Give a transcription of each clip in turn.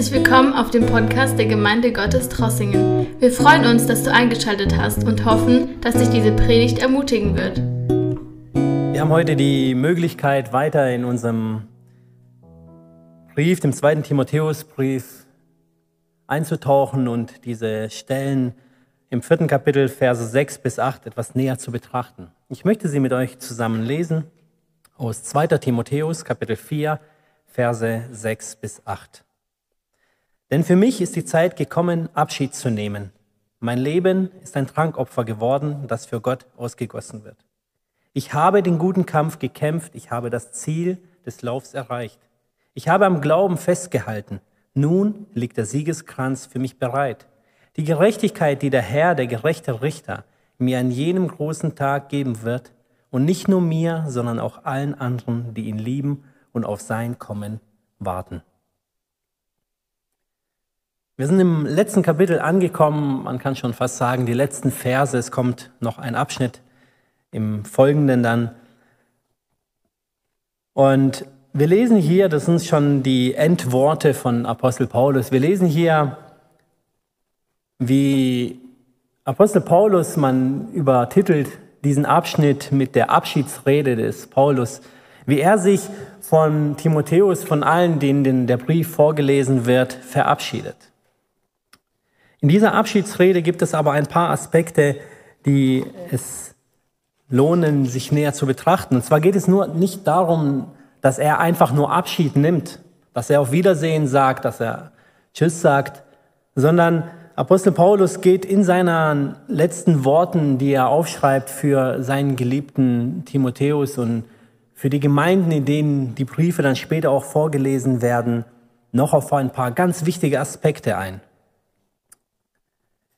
Herzlich willkommen auf dem Podcast der Gemeinde Gottes Trossingen. Wir freuen uns, dass du eingeschaltet hast und hoffen, dass dich diese Predigt ermutigen wird. Wir haben heute die Möglichkeit, weiter in unserem Brief, dem zweiten Timotheusbrief, einzutauchen und diese Stellen im vierten Kapitel, Verse 6 bis 8, etwas näher zu betrachten. Ich möchte sie mit euch zusammen lesen aus 2. Timotheus, Kapitel 4, Verse 6 bis 8. Denn für mich ist die Zeit gekommen, Abschied zu nehmen. Mein Leben ist ein Trankopfer geworden, das für Gott ausgegossen wird. Ich habe den guten Kampf gekämpft, ich habe das Ziel des Laufs erreicht. Ich habe am Glauben festgehalten. Nun liegt der Siegeskranz für mich bereit. Die Gerechtigkeit, die der Herr, der gerechte Richter, mir an jenem großen Tag geben wird, und nicht nur mir, sondern auch allen anderen, die ihn lieben und auf sein Kommen warten. Wir sind im letzten Kapitel angekommen, man kann schon fast sagen, die letzten Verse, es kommt noch ein Abschnitt im Folgenden dann. Und wir lesen hier, das sind schon die Endworte von Apostel Paulus, wir lesen hier, wie Apostel Paulus, man übertitelt diesen Abschnitt mit der Abschiedsrede des Paulus, wie er sich von Timotheus, von allen, denen der Brief vorgelesen wird, verabschiedet. In dieser Abschiedsrede gibt es aber ein paar Aspekte, die es lohnen, sich näher zu betrachten. Und zwar geht es nur nicht darum, dass er einfach nur Abschied nimmt, dass er auf Wiedersehen sagt, dass er Tschüss sagt, sondern Apostel Paulus geht in seinen letzten Worten, die er aufschreibt für seinen geliebten Timotheus und für die Gemeinden, in denen die Briefe dann später auch vorgelesen werden, noch auf ein paar ganz wichtige Aspekte ein.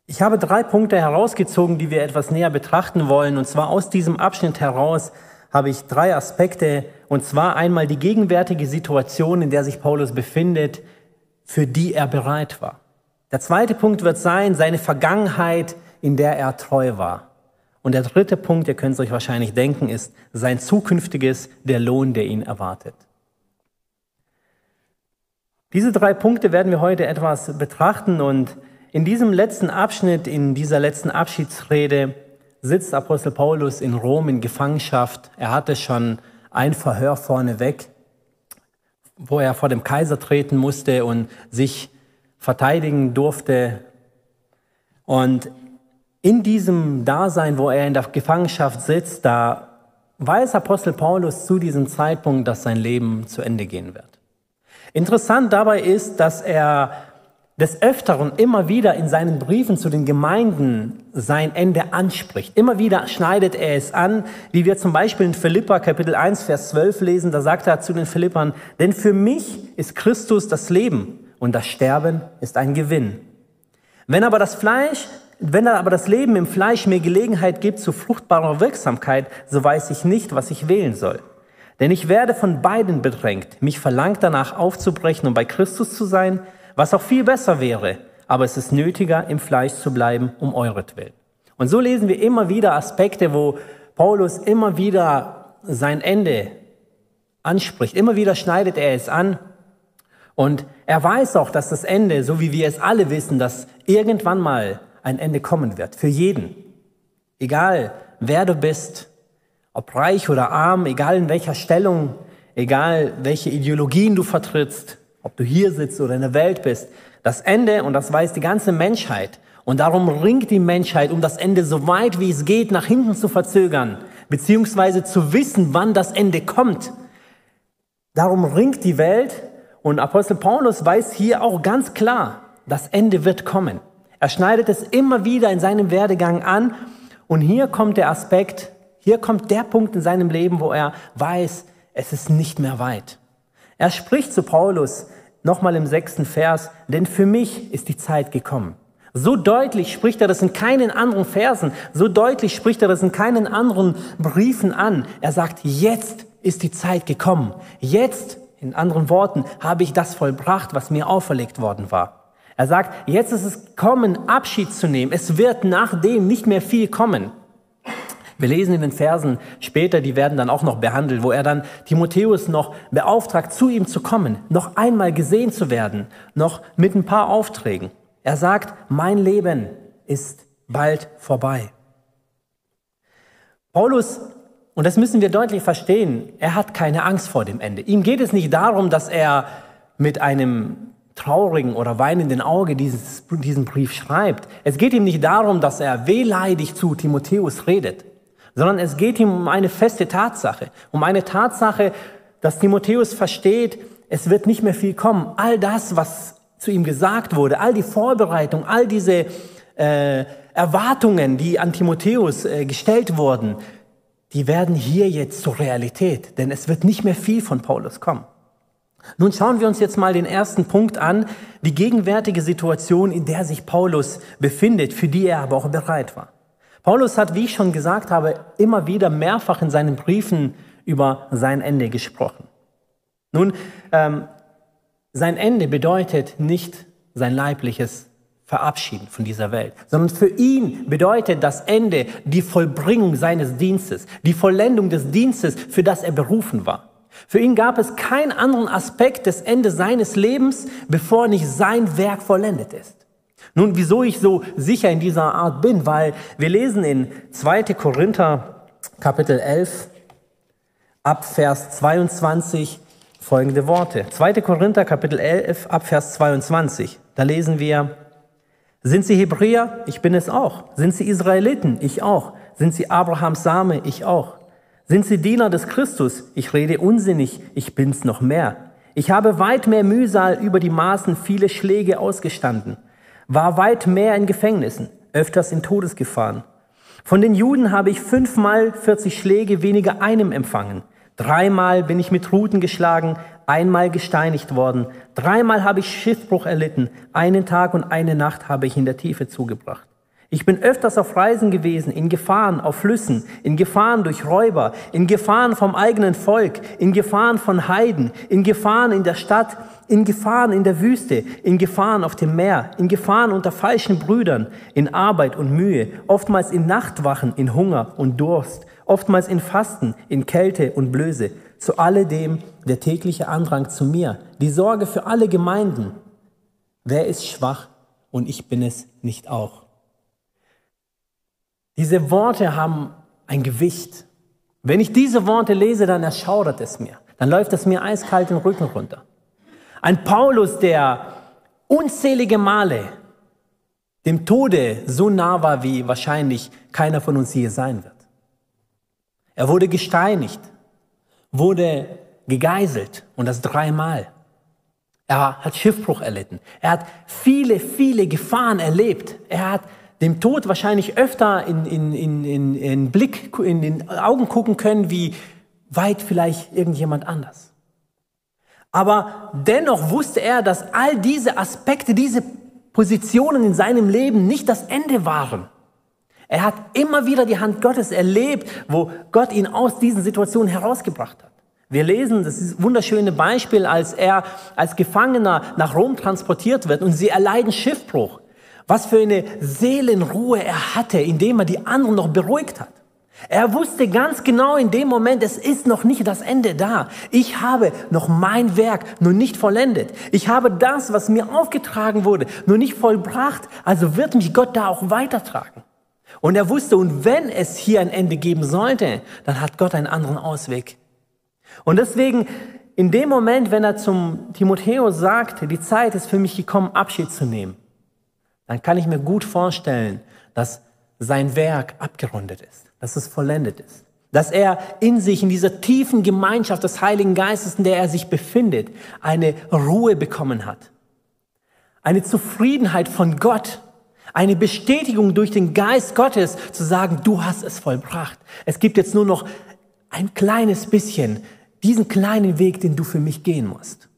Ich habe drei Punkte herausgezogen, die wir etwas näher betrachten wollen. Und zwar aus diesem Abschnitt heraus habe ich drei Aspekte. Und zwar einmal die gegenwärtige Situation, in der sich Paulus befindet, für die er bereit war. Der zweite Punkt wird sein, seine Vergangenheit, in der er treu war. Und der dritte Punkt, ihr könnt es euch wahrscheinlich denken, ist sein zukünftiges, der Lohn, der ihn erwartet. Diese drei Punkte werden wir heute etwas betrachten und in diesem letzten Abschnitt, in dieser letzten Abschiedsrede, sitzt Apostel Paulus in Rom in Gefangenschaft. Er hatte schon ein Verhör vorneweg, wo er vor dem Kaiser treten musste und sich verteidigen durfte. Und in diesem Dasein, wo er in der Gefangenschaft sitzt, da weiß Apostel Paulus zu diesem Zeitpunkt, dass sein Leben zu Ende gehen wird. Interessant dabei ist, dass er des Öfteren immer wieder in seinen Briefen zu den Gemeinden sein Ende anspricht. Immer wieder schneidet er es an, wie wir zum Beispiel in Philippa Kapitel 1, Vers 12 lesen. Da sagt er zu den Philippern, denn für mich ist Christus das Leben und das Sterben ist ein Gewinn. Wenn aber das Fleisch, wenn aber das Leben im Fleisch mir Gelegenheit gibt zu fruchtbarer Wirksamkeit, so weiß ich nicht, was ich wählen soll. Denn ich werde von beiden bedrängt. Mich verlangt danach aufzubrechen, um bei Christus zu sein, was auch viel besser wäre, aber es ist nötiger, im Fleisch zu bleiben, um euretwillen. Und so lesen wir immer wieder Aspekte, wo Paulus immer wieder sein Ende anspricht. Immer wieder schneidet er es an. Und er weiß auch, dass das Ende, so wie wir es alle wissen, dass irgendwann mal ein Ende kommen wird. Für jeden. Egal, wer du bist, ob reich oder arm, egal in welcher Stellung, egal welche Ideologien du vertrittst, ob du hier sitzt oder in der Welt bist, das Ende, und das weiß die ganze Menschheit, und darum ringt die Menschheit, um das Ende so weit wie es geht nach hinten zu verzögern, beziehungsweise zu wissen, wann das Ende kommt. Darum ringt die Welt, und Apostel Paulus weiß hier auch ganz klar, das Ende wird kommen. Er schneidet es immer wieder in seinem Werdegang an, und hier kommt der Aspekt, hier kommt der Punkt in seinem Leben, wo er weiß, es ist nicht mehr weit. Er spricht zu Paulus nochmal im sechsten Vers, denn für mich ist die Zeit gekommen. So deutlich spricht er das in keinen anderen Versen, so deutlich spricht er das in keinen anderen Briefen an. Er sagt, jetzt ist die Zeit gekommen. Jetzt, in anderen Worten, habe ich das vollbracht, was mir auferlegt worden war. Er sagt, jetzt ist es kommen, Abschied zu nehmen. Es wird nach dem nicht mehr viel kommen. Wir lesen in den Versen später, die werden dann auch noch behandelt, wo er dann Timotheus noch beauftragt, zu ihm zu kommen, noch einmal gesehen zu werden, noch mit ein paar Aufträgen. Er sagt, mein Leben ist bald vorbei. Paulus, und das müssen wir deutlich verstehen, er hat keine Angst vor dem Ende. Ihm geht es nicht darum, dass er mit einem traurigen oder weinenden Auge dieses, diesen Brief schreibt. Es geht ihm nicht darum, dass er wehleidig zu Timotheus redet sondern es geht ihm um eine feste Tatsache, um eine Tatsache, dass Timotheus versteht, es wird nicht mehr viel kommen. All das, was zu ihm gesagt wurde, all die Vorbereitung, all diese äh, Erwartungen, die an Timotheus äh, gestellt wurden, die werden hier jetzt zur Realität, denn es wird nicht mehr viel von Paulus kommen. Nun schauen wir uns jetzt mal den ersten Punkt an, die gegenwärtige Situation, in der sich Paulus befindet, für die er aber auch bereit war. Paulus hat, wie ich schon gesagt habe, immer wieder mehrfach in seinen Briefen über sein Ende gesprochen. Nun, ähm, sein Ende bedeutet nicht sein leibliches Verabschieden von dieser Welt, sondern für ihn bedeutet das Ende die Vollbringung seines Dienstes, die Vollendung des Dienstes, für das er berufen war. Für ihn gab es keinen anderen Aspekt des Endes seines Lebens, bevor nicht sein Werk vollendet ist. Nun, wieso ich so sicher in dieser Art bin? Weil wir lesen in 2. Korinther Kapitel 11 ab Vers 22 folgende Worte. 2. Korinther Kapitel 11 ab Vers 22. Da lesen wir, sind sie Hebräer? Ich bin es auch. Sind sie Israeliten? Ich auch. Sind sie Abrahams Same? Ich auch. Sind sie Diener des Christus? Ich rede unsinnig, ich bin's noch mehr. Ich habe weit mehr Mühsal über die Maßen viele Schläge ausgestanden war weit mehr in Gefängnissen, öfters in Todesgefahren. Von den Juden habe ich fünfmal 40 Schläge weniger einem empfangen. Dreimal bin ich mit Ruten geschlagen, einmal gesteinigt worden. Dreimal habe ich Schiffbruch erlitten. Einen Tag und eine Nacht habe ich in der Tiefe zugebracht. Ich bin öfters auf Reisen gewesen, in Gefahren auf Flüssen, in Gefahren durch Räuber, in Gefahren vom eigenen Volk, in Gefahren von Heiden, in Gefahren in der Stadt, in Gefahren in der Wüste, in Gefahren auf dem Meer, in Gefahren unter falschen Brüdern, in Arbeit und Mühe, oftmals in Nachtwachen, in Hunger und Durst, oftmals in Fasten, in Kälte und Blöße. Zu alledem der tägliche Andrang zu mir, die Sorge für alle Gemeinden. Wer ist schwach und ich bin es nicht auch? Diese Worte haben ein Gewicht. Wenn ich diese Worte lese, dann erschaudert es mir. Dann läuft es mir eiskalt den Rücken runter. Ein Paulus, der unzählige Male dem Tode so nah war, wie wahrscheinlich keiner von uns je sein wird. Er wurde gesteinigt, wurde gegeißelt und das dreimal. Er hat Schiffbruch erlitten. Er hat viele, viele Gefahren erlebt. Er hat dem Tod wahrscheinlich öfter in, in, in, in, in Blick, in den Augen gucken können, wie weit vielleicht irgendjemand anders. Aber dennoch wusste er, dass all diese Aspekte, diese Positionen in seinem Leben nicht das Ende waren. Er hat immer wieder die Hand Gottes erlebt, wo Gott ihn aus diesen Situationen herausgebracht hat. Wir lesen das wunderschöne Beispiel, als er als Gefangener nach Rom transportiert wird und sie erleiden Schiffbruch. Was für eine Seelenruhe er hatte, indem er die anderen noch beruhigt hat. Er wusste ganz genau in dem Moment, es ist noch nicht das Ende da. Ich habe noch mein Werk nur nicht vollendet. Ich habe das, was mir aufgetragen wurde, nur nicht vollbracht. Also wird mich Gott da auch weitertragen. Und er wusste, und wenn es hier ein Ende geben sollte, dann hat Gott einen anderen Ausweg. Und deswegen, in dem Moment, wenn er zum Timotheus sagt, die Zeit ist für mich gekommen, Abschied zu nehmen, dann kann ich mir gut vorstellen, dass sein Werk abgerundet ist, dass es vollendet ist, dass er in sich, in dieser tiefen Gemeinschaft des Heiligen Geistes, in der er sich befindet, eine Ruhe bekommen hat, eine Zufriedenheit von Gott, eine Bestätigung durch den Geist Gottes zu sagen, du hast es vollbracht. Es gibt jetzt nur noch ein kleines bisschen, diesen kleinen Weg, den du für mich gehen musst.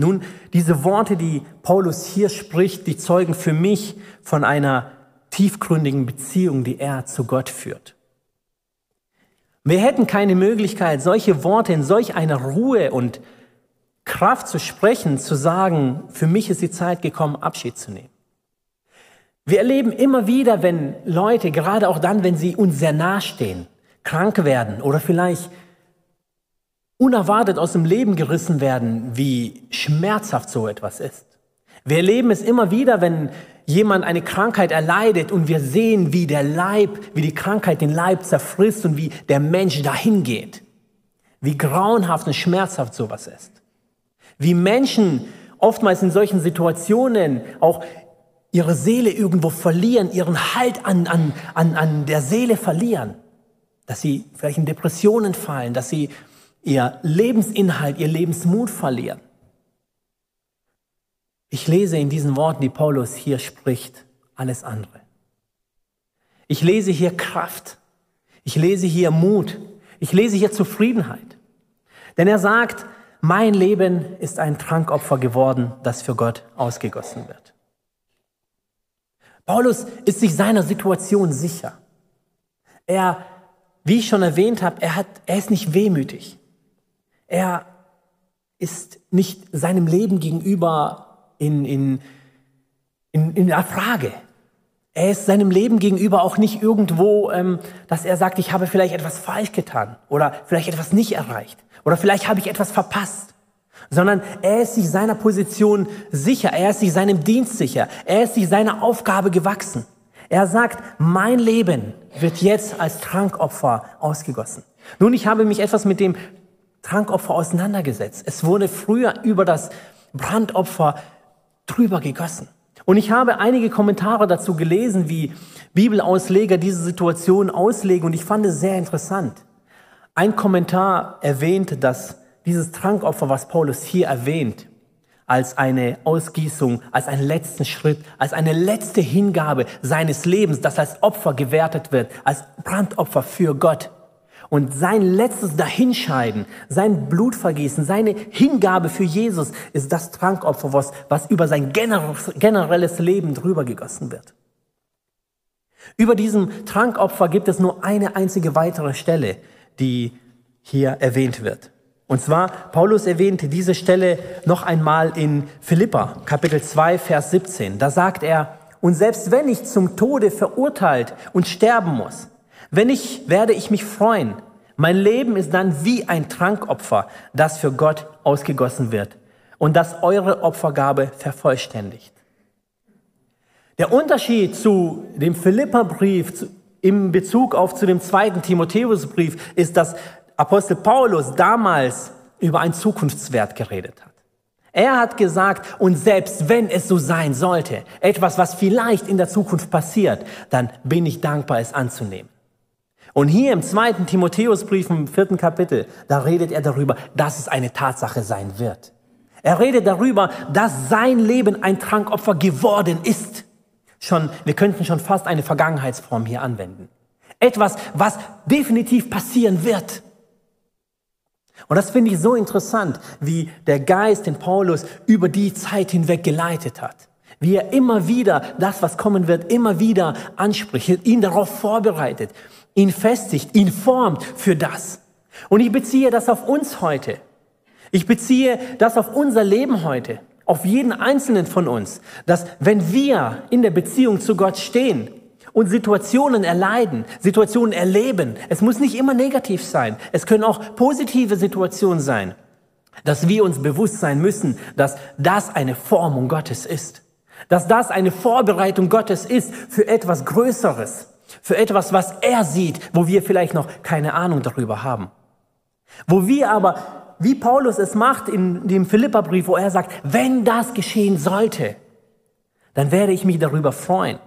Nun, diese Worte, die Paulus hier spricht, die zeugen für mich von einer tiefgründigen Beziehung, die er zu Gott führt. Wir hätten keine Möglichkeit, solche Worte in solch einer Ruhe und Kraft zu sprechen, zu sagen, für mich ist die Zeit gekommen, Abschied zu nehmen. Wir erleben immer wieder, wenn Leute, gerade auch dann, wenn sie uns sehr nahestehen, krank werden oder vielleicht unerwartet aus dem Leben gerissen werden, wie schmerzhaft so etwas ist. Wir erleben es immer wieder, wenn jemand eine Krankheit erleidet und wir sehen, wie der Leib, wie die Krankheit den Leib zerfrisst und wie der Mensch dahin geht. Wie grauenhaft und schmerzhaft sowas ist. Wie Menschen oftmals in solchen Situationen auch ihre Seele irgendwo verlieren, ihren Halt an, an, an, an der Seele verlieren. Dass sie vielleicht in Depressionen fallen, dass sie ihr Lebensinhalt, ihr Lebensmut verlieren. Ich lese in diesen Worten, die Paulus hier spricht, alles andere. Ich lese hier Kraft. Ich lese hier Mut. Ich lese hier Zufriedenheit. Denn er sagt, mein Leben ist ein Trankopfer geworden, das für Gott ausgegossen wird. Paulus ist sich seiner Situation sicher. Er, wie ich schon erwähnt habe, er, hat, er ist nicht wehmütig. Er ist nicht seinem Leben gegenüber in, in, in, in der Frage. Er ist seinem Leben gegenüber auch nicht irgendwo, ähm, dass er sagt, ich habe vielleicht etwas falsch getan oder vielleicht etwas nicht erreicht oder vielleicht habe ich etwas verpasst, sondern er ist sich seiner Position sicher, er ist sich seinem Dienst sicher, er ist sich seiner Aufgabe gewachsen. Er sagt, mein Leben wird jetzt als Trankopfer ausgegossen. Nun, ich habe mich etwas mit dem Trankopfer auseinandergesetzt. Es wurde früher über das Brandopfer drüber gegossen. Und ich habe einige Kommentare dazu gelesen, wie Bibelausleger diese Situation auslegen und ich fand es sehr interessant. Ein Kommentar erwähnt, dass dieses Trankopfer, was Paulus hier erwähnt, als eine Ausgießung, als einen letzten Schritt, als eine letzte Hingabe seines Lebens, das als Opfer gewertet wird, als Brandopfer für Gott. Und sein letztes Dahinscheiden, sein Blutvergießen, seine Hingabe für Jesus ist das Trankopfer, was, was über sein generelles Leben drüber gegossen wird. Über diesem Trankopfer gibt es nur eine einzige weitere Stelle, die hier erwähnt wird. Und zwar, Paulus erwähnte diese Stelle noch einmal in Philippa, Kapitel 2, Vers 17. Da sagt er, und selbst wenn ich zum Tode verurteilt und sterben muss, wenn ich, werde ich mich freuen. Mein Leben ist dann wie ein Trankopfer, das für Gott ausgegossen wird und das eure Opfergabe vervollständigt. Der Unterschied zu dem Philipperbrief im Bezug auf zu dem zweiten Timotheusbrief ist, dass Apostel Paulus damals über einen Zukunftswert geredet hat. Er hat gesagt, und selbst wenn es so sein sollte, etwas, was vielleicht in der Zukunft passiert, dann bin ich dankbar, es anzunehmen. Und hier im zweiten Timotheusbrief im vierten Kapitel, da redet er darüber, dass es eine Tatsache sein wird. Er redet darüber, dass sein Leben ein Trankopfer geworden ist. Schon, wir könnten schon fast eine Vergangenheitsform hier anwenden. Etwas, was definitiv passieren wird. Und das finde ich so interessant, wie der Geist den Paulus über die Zeit hinweg geleitet hat. Wie er immer wieder das, was kommen wird, immer wieder anspricht, ihn darauf vorbereitet ihn festigt, ihn formt für das. Und ich beziehe das auf uns heute. Ich beziehe das auf unser Leben heute, auf jeden einzelnen von uns, dass wenn wir in der Beziehung zu Gott stehen und Situationen erleiden, Situationen erleben, es muss nicht immer negativ sein, es können auch positive Situationen sein, dass wir uns bewusst sein müssen, dass das eine Formung Gottes ist, dass das eine Vorbereitung Gottes ist für etwas Größeres. Für etwas, was er sieht, wo wir vielleicht noch keine Ahnung darüber haben. Wo wir aber, wie Paulus es macht in dem Philipperbrief, wo er sagt, wenn das geschehen sollte, dann werde ich mich darüber freuen.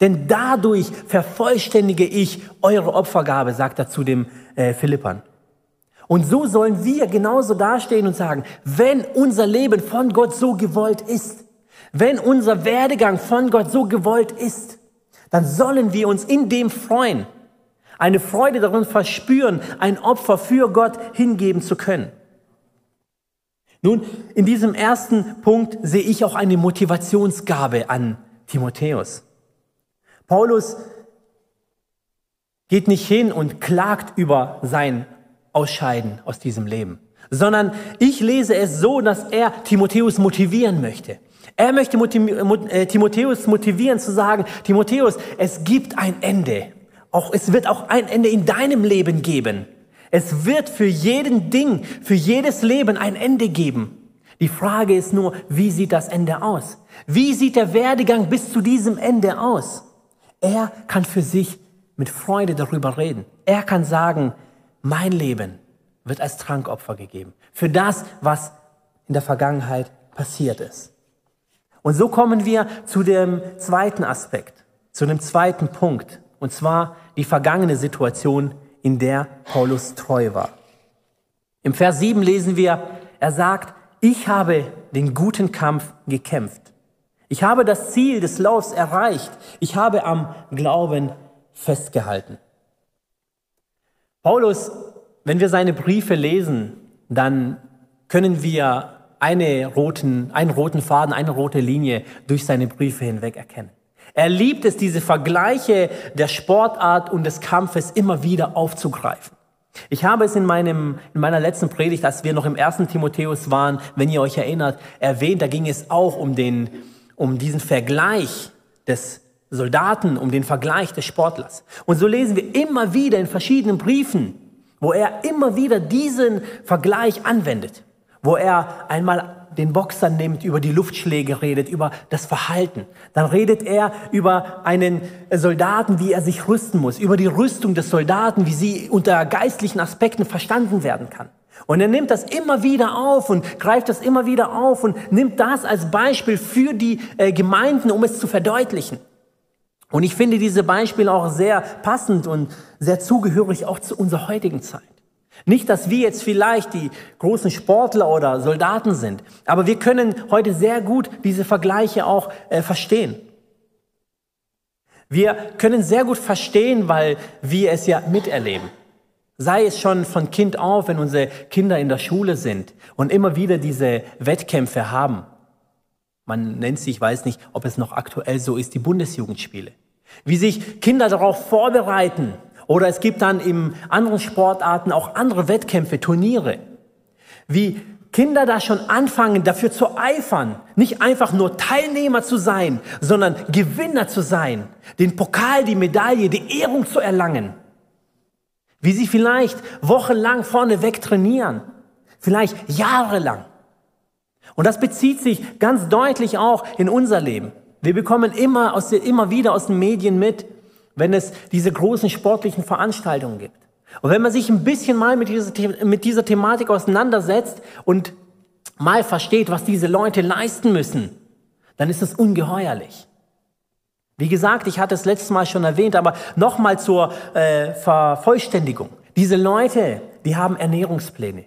Denn dadurch vervollständige ich eure Opfergabe, sagt er zu dem äh, Philippern. Und so sollen wir genauso dastehen und sagen, wenn unser Leben von Gott so gewollt ist, wenn unser Werdegang von Gott so gewollt ist, dann sollen wir uns in dem freuen, eine Freude darin verspüren, ein Opfer für Gott hingeben zu können. Nun, in diesem ersten Punkt sehe ich auch eine Motivationsgabe an Timotheus. Paulus geht nicht hin und klagt über sein Ausscheiden aus diesem Leben, sondern ich lese es so, dass er Timotheus motivieren möchte. Er möchte äh, Timotheus motivieren zu sagen, Timotheus, es gibt ein Ende. Auch, es wird auch ein Ende in deinem Leben geben. Es wird für jeden Ding, für jedes Leben ein Ende geben. Die Frage ist nur, wie sieht das Ende aus? Wie sieht der Werdegang bis zu diesem Ende aus? Er kann für sich mit Freude darüber reden. Er kann sagen, mein Leben wird als Trankopfer gegeben. Für das, was in der Vergangenheit passiert ist. Und so kommen wir zu dem zweiten Aspekt, zu dem zweiten Punkt. Und zwar die vergangene Situation, in der Paulus treu war. Im Vers 7 lesen wir, er sagt, ich habe den guten Kampf gekämpft. Ich habe das Ziel des Laufs erreicht. Ich habe am Glauben festgehalten. Paulus, wenn wir seine Briefe lesen, dann können wir eine roten, einen roten Faden, eine rote Linie durch seine Briefe hinweg erkennen. Er liebt es, diese Vergleiche der Sportart und des Kampfes immer wieder aufzugreifen. Ich habe es in, meinem, in meiner letzten Predigt, als wir noch im ersten Timotheus waren, wenn ihr euch erinnert, erwähnt, da ging es auch um, den, um diesen Vergleich des Soldaten, um den Vergleich des Sportlers. Und so lesen wir immer wieder in verschiedenen Briefen, wo er immer wieder diesen Vergleich anwendet, wo er einmal den Boxer nimmt, über die Luftschläge redet, über das Verhalten. Dann redet er über einen Soldaten, wie er sich rüsten muss, über die Rüstung des Soldaten, wie sie unter geistlichen Aspekten verstanden werden kann. Und er nimmt das immer wieder auf und greift das immer wieder auf und nimmt das als Beispiel für die äh, Gemeinden, um es zu verdeutlichen. Und ich finde diese Beispiele auch sehr passend und sehr zugehörig auch zu unserer heutigen Zeit. Nicht, dass wir jetzt vielleicht die großen Sportler oder Soldaten sind, aber wir können heute sehr gut diese Vergleiche auch äh, verstehen. Wir können sehr gut verstehen, weil wir es ja miterleben. Sei es schon von Kind auf, wenn unsere Kinder in der Schule sind und immer wieder diese Wettkämpfe haben. Man nennt sie, ich weiß nicht, ob es noch aktuell so ist, die Bundesjugendspiele. Wie sich Kinder darauf vorbereiten, oder es gibt dann in anderen Sportarten auch andere Wettkämpfe, Turniere. Wie Kinder da schon anfangen, dafür zu eifern, nicht einfach nur Teilnehmer zu sein, sondern Gewinner zu sein, den Pokal, die Medaille, die Ehrung zu erlangen. Wie sie vielleicht wochenlang vorneweg trainieren, vielleicht jahrelang. Und das bezieht sich ganz deutlich auch in unser Leben. Wir bekommen immer, aus, immer wieder aus den Medien mit, wenn es diese großen sportlichen Veranstaltungen gibt. Und wenn man sich ein bisschen mal mit dieser, mit dieser Thematik auseinandersetzt und mal versteht, was diese Leute leisten müssen, dann ist es ungeheuerlich. Wie gesagt, ich hatte es letztes Mal schon erwähnt, aber nochmal zur äh, Vervollständigung. Diese Leute, die haben Ernährungspläne.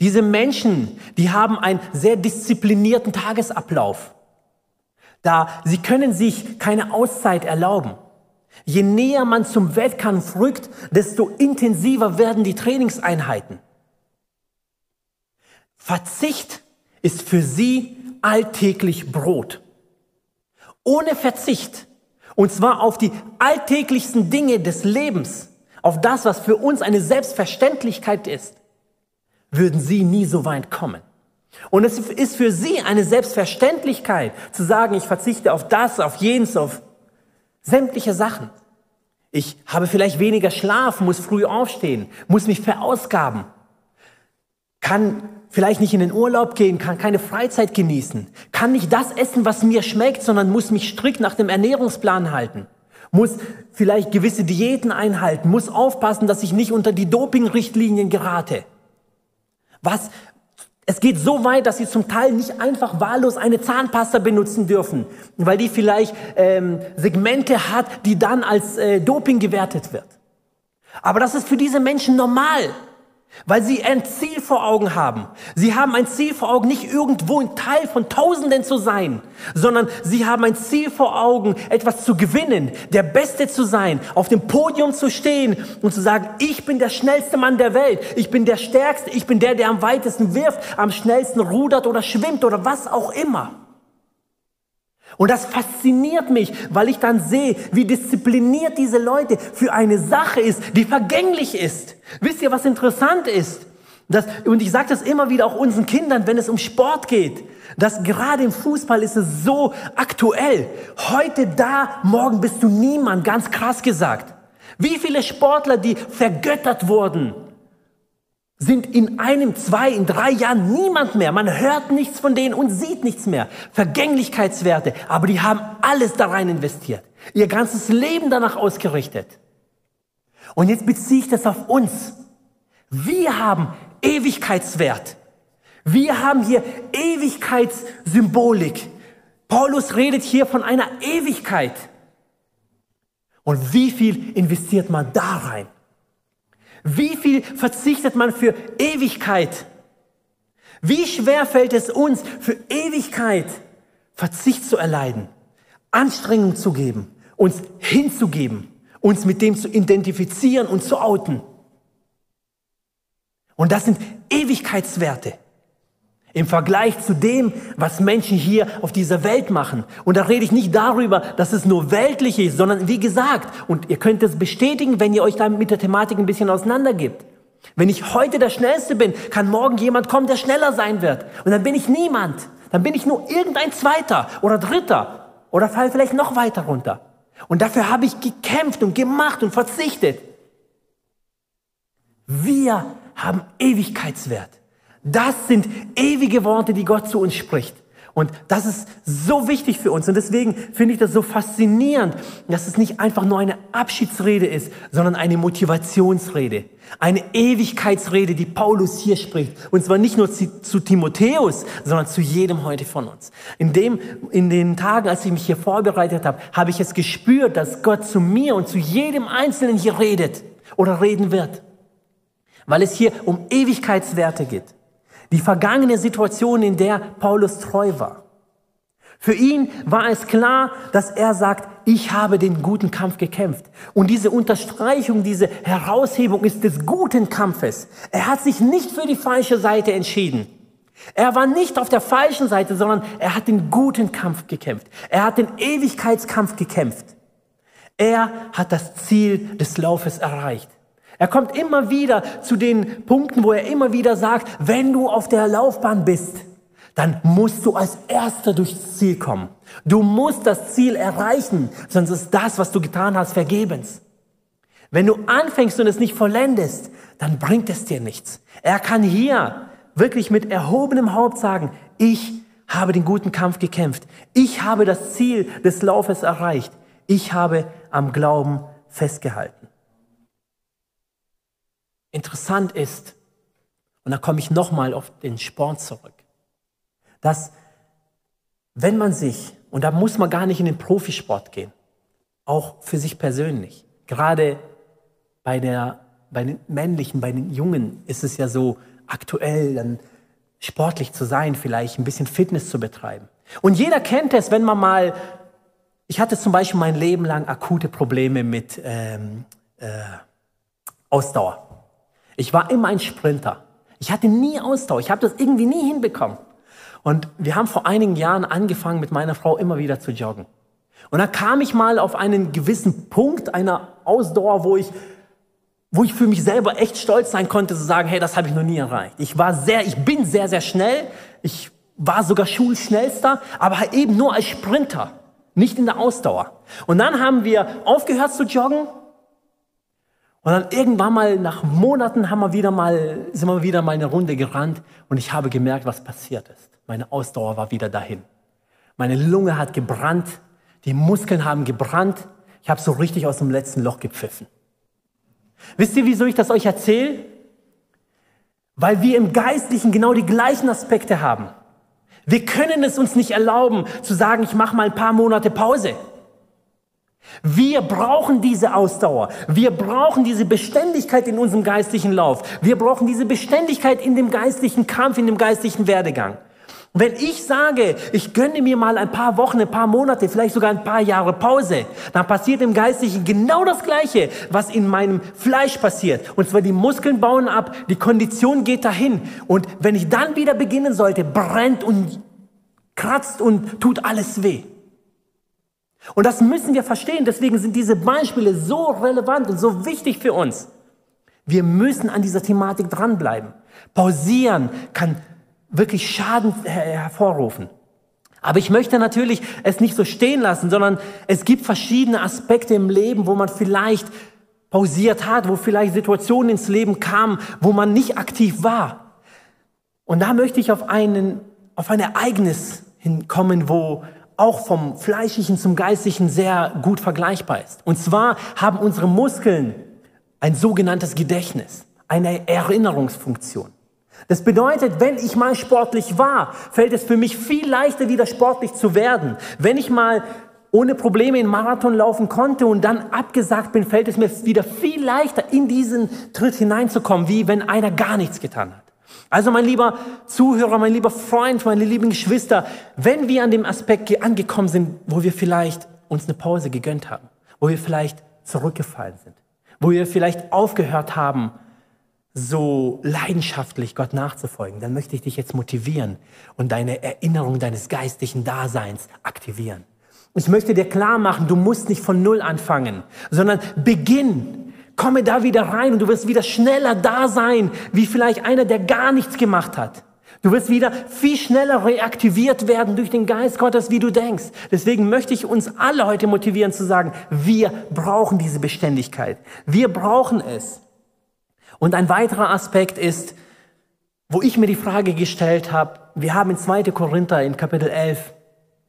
Diese Menschen, die haben einen sehr disziplinierten Tagesablauf. Da sie können sich keine Auszeit erlauben. Je näher man zum Wettkampf rückt, desto intensiver werden die Trainingseinheiten. Verzicht ist für sie alltäglich Brot. Ohne Verzicht, und zwar auf die alltäglichsten Dinge des Lebens, auf das, was für uns eine Selbstverständlichkeit ist, würden sie nie so weit kommen. Und es ist für sie eine Selbstverständlichkeit zu sagen, ich verzichte auf das, auf jenes, auf Sämtliche Sachen. Ich habe vielleicht weniger Schlaf, muss früh aufstehen, muss mich verausgaben, kann vielleicht nicht in den Urlaub gehen, kann keine Freizeit genießen, kann nicht das essen, was mir schmeckt, sondern muss mich strikt nach dem Ernährungsplan halten, muss vielleicht gewisse Diäten einhalten, muss aufpassen, dass ich nicht unter die Dopingrichtlinien gerate. Was, es geht so weit, dass sie zum Teil nicht einfach wahllos eine Zahnpasta benutzen dürfen, weil die vielleicht ähm, Segmente hat, die dann als äh, Doping gewertet wird. Aber das ist für diese Menschen normal. Weil sie ein Ziel vor Augen haben. Sie haben ein Ziel vor Augen, nicht irgendwo ein Teil von Tausenden zu sein, sondern sie haben ein Ziel vor Augen, etwas zu gewinnen, der Beste zu sein, auf dem Podium zu stehen und zu sagen, ich bin der schnellste Mann der Welt, ich bin der Stärkste, ich bin der, der am weitesten wirft, am schnellsten rudert oder schwimmt oder was auch immer. Und das fasziniert mich, weil ich dann sehe, wie diszipliniert diese Leute für eine Sache ist, die vergänglich ist. Wisst ihr, was interessant ist? Das, und ich sage das immer wieder auch unseren Kindern, wenn es um Sport geht. dass gerade im Fußball ist es so aktuell. Heute da, morgen bist du niemand, ganz krass gesagt. Wie viele Sportler, die vergöttert wurden, sind in einem, zwei, in drei Jahren niemand mehr. Man hört nichts von denen und sieht nichts mehr. Vergänglichkeitswerte, aber die haben alles da rein investiert. Ihr ganzes Leben danach ausgerichtet. Und jetzt beziehe ich das auf uns. Wir haben Ewigkeitswert. Wir haben hier Ewigkeitssymbolik. Paulus redet hier von einer Ewigkeit. Und wie viel investiert man da rein? Wie viel verzichtet man für Ewigkeit? Wie schwer fällt es uns, für Ewigkeit Verzicht zu erleiden, Anstrengung zu geben, uns hinzugeben, uns mit dem zu identifizieren und zu outen? Und das sind Ewigkeitswerte. Im Vergleich zu dem, was Menschen hier auf dieser Welt machen. Und da rede ich nicht darüber, dass es nur weltlich ist, sondern wie gesagt, und ihr könnt es bestätigen, wenn ihr euch da mit der Thematik ein bisschen auseinandergibt. Wenn ich heute der Schnellste bin, kann morgen jemand kommen, der schneller sein wird. Und dann bin ich niemand. Dann bin ich nur irgendein Zweiter oder Dritter oder fall vielleicht noch weiter runter. Und dafür habe ich gekämpft und gemacht und verzichtet. Wir haben Ewigkeitswert. Das sind ewige Worte, die Gott zu uns spricht. Und das ist so wichtig für uns. Und deswegen finde ich das so faszinierend, dass es nicht einfach nur eine Abschiedsrede ist, sondern eine Motivationsrede. Eine Ewigkeitsrede, die Paulus hier spricht. Und zwar nicht nur zu Timotheus, sondern zu jedem heute von uns. In, dem, in den Tagen, als ich mich hier vorbereitet habe, habe ich es gespürt, dass Gott zu mir und zu jedem Einzelnen hier redet oder reden wird. Weil es hier um Ewigkeitswerte geht. Die vergangene Situation, in der Paulus treu war. Für ihn war es klar, dass er sagt, ich habe den guten Kampf gekämpft. Und diese Unterstreichung, diese Heraushebung ist des guten Kampfes. Er hat sich nicht für die falsche Seite entschieden. Er war nicht auf der falschen Seite, sondern er hat den guten Kampf gekämpft. Er hat den Ewigkeitskampf gekämpft. Er hat das Ziel des Laufes erreicht. Er kommt immer wieder zu den Punkten, wo er immer wieder sagt, wenn du auf der Laufbahn bist, dann musst du als Erster durchs Ziel kommen. Du musst das Ziel erreichen, sonst ist das, was du getan hast, vergebens. Wenn du anfängst und es nicht vollendest, dann bringt es dir nichts. Er kann hier wirklich mit erhobenem Haupt sagen, ich habe den guten Kampf gekämpft. Ich habe das Ziel des Laufes erreicht. Ich habe am Glauben festgehalten. Interessant ist, und da komme ich nochmal auf den Sport zurück, dass wenn man sich, und da muss man gar nicht in den Profisport gehen, auch für sich persönlich, gerade bei, der, bei den männlichen, bei den Jungen ist es ja so aktuell, dann sportlich zu sein, vielleicht ein bisschen Fitness zu betreiben. Und jeder kennt es, wenn man mal, ich hatte zum Beispiel mein Leben lang akute Probleme mit ähm, äh, Ausdauer. Ich war immer ein Sprinter. Ich hatte nie Ausdauer. Ich habe das irgendwie nie hinbekommen. Und wir haben vor einigen Jahren angefangen, mit meiner Frau immer wieder zu joggen. Und da kam ich mal auf einen gewissen Punkt einer Ausdauer, wo ich, wo ich für mich selber echt stolz sein konnte, zu sagen, hey, das habe ich noch nie erreicht. Ich war sehr, ich bin sehr, sehr schnell. Ich war sogar Schulschnellster, aber eben nur als Sprinter, nicht in der Ausdauer. Und dann haben wir aufgehört zu joggen und dann irgendwann mal nach Monaten haben wir wieder mal, sind wir wieder mal eine Runde gerannt und ich habe gemerkt, was passiert ist. Meine Ausdauer war wieder dahin. Meine Lunge hat gebrannt, die Muskeln haben gebrannt. Ich habe so richtig aus dem letzten Loch gepfiffen. Wisst ihr, wieso ich das euch erzähle? Weil wir im Geistlichen genau die gleichen Aspekte haben. Wir können es uns nicht erlauben zu sagen, ich mache mal ein paar Monate Pause. Wir brauchen diese Ausdauer. Wir brauchen diese Beständigkeit in unserem geistlichen Lauf. Wir brauchen diese Beständigkeit in dem geistlichen Kampf, in dem geistlichen Werdegang. wenn ich sage, ich gönne mir mal ein paar Wochen, ein paar Monate, vielleicht sogar ein paar Jahre Pause, dann passiert im Geistlichen genau das Gleiche, was in meinem Fleisch passiert. Und zwar die Muskeln bauen ab, die Kondition geht dahin. Und wenn ich dann wieder beginnen sollte, brennt und kratzt und tut alles weh. Und das müssen wir verstehen. Deswegen sind diese Beispiele so relevant und so wichtig für uns. Wir müssen an dieser Thematik dranbleiben. Pausieren kann wirklich Schaden hervorrufen. Aber ich möchte natürlich es nicht so stehen lassen, sondern es gibt verschiedene Aspekte im Leben, wo man vielleicht pausiert hat, wo vielleicht Situationen ins Leben kamen, wo man nicht aktiv war. Und da möchte ich auf, einen, auf ein Ereignis hinkommen, wo auch vom Fleischlichen zum Geistlichen sehr gut vergleichbar ist. Und zwar haben unsere Muskeln ein sogenanntes Gedächtnis, eine Erinnerungsfunktion. Das bedeutet, wenn ich mal sportlich war, fällt es für mich viel leichter, wieder sportlich zu werden. Wenn ich mal ohne Probleme in Marathon laufen konnte und dann abgesagt bin, fällt es mir wieder viel leichter, in diesen Tritt hineinzukommen, wie wenn einer gar nichts getan hat. Also mein lieber Zuhörer, mein lieber Freund, meine lieben Geschwister, wenn wir an dem Aspekt angekommen sind, wo wir vielleicht uns eine Pause gegönnt haben, wo wir vielleicht zurückgefallen sind, wo wir vielleicht aufgehört haben, so leidenschaftlich Gott nachzufolgen, dann möchte ich dich jetzt motivieren und deine Erinnerung deines geistlichen Daseins aktivieren. Ich möchte dir klar machen, du musst nicht von Null anfangen, sondern beginn. Komme da wieder rein und du wirst wieder schneller da sein, wie vielleicht einer, der gar nichts gemacht hat. Du wirst wieder viel schneller reaktiviert werden durch den Geist Gottes, wie du denkst. Deswegen möchte ich uns alle heute motivieren zu sagen, wir brauchen diese Beständigkeit. Wir brauchen es. Und ein weiterer Aspekt ist, wo ich mir die Frage gestellt habe, wir haben in 2. Korinther in Kapitel 11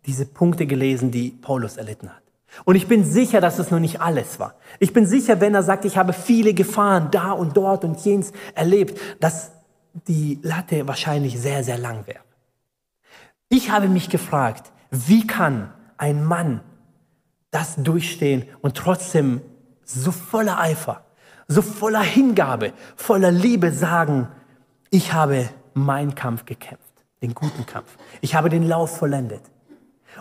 diese Punkte gelesen, die Paulus erlitten hat. Und ich bin sicher, dass es noch nicht alles war. Ich bin sicher, wenn er sagt, ich habe viele Gefahren da und dort und jenes erlebt, dass die Latte wahrscheinlich sehr, sehr lang wäre. Ich habe mich gefragt, wie kann ein Mann das durchstehen und trotzdem so voller Eifer so voller Hingabe, voller Liebe sagen, ich habe meinen Kampf gekämpft, den guten Kampf. Ich habe den Lauf vollendet.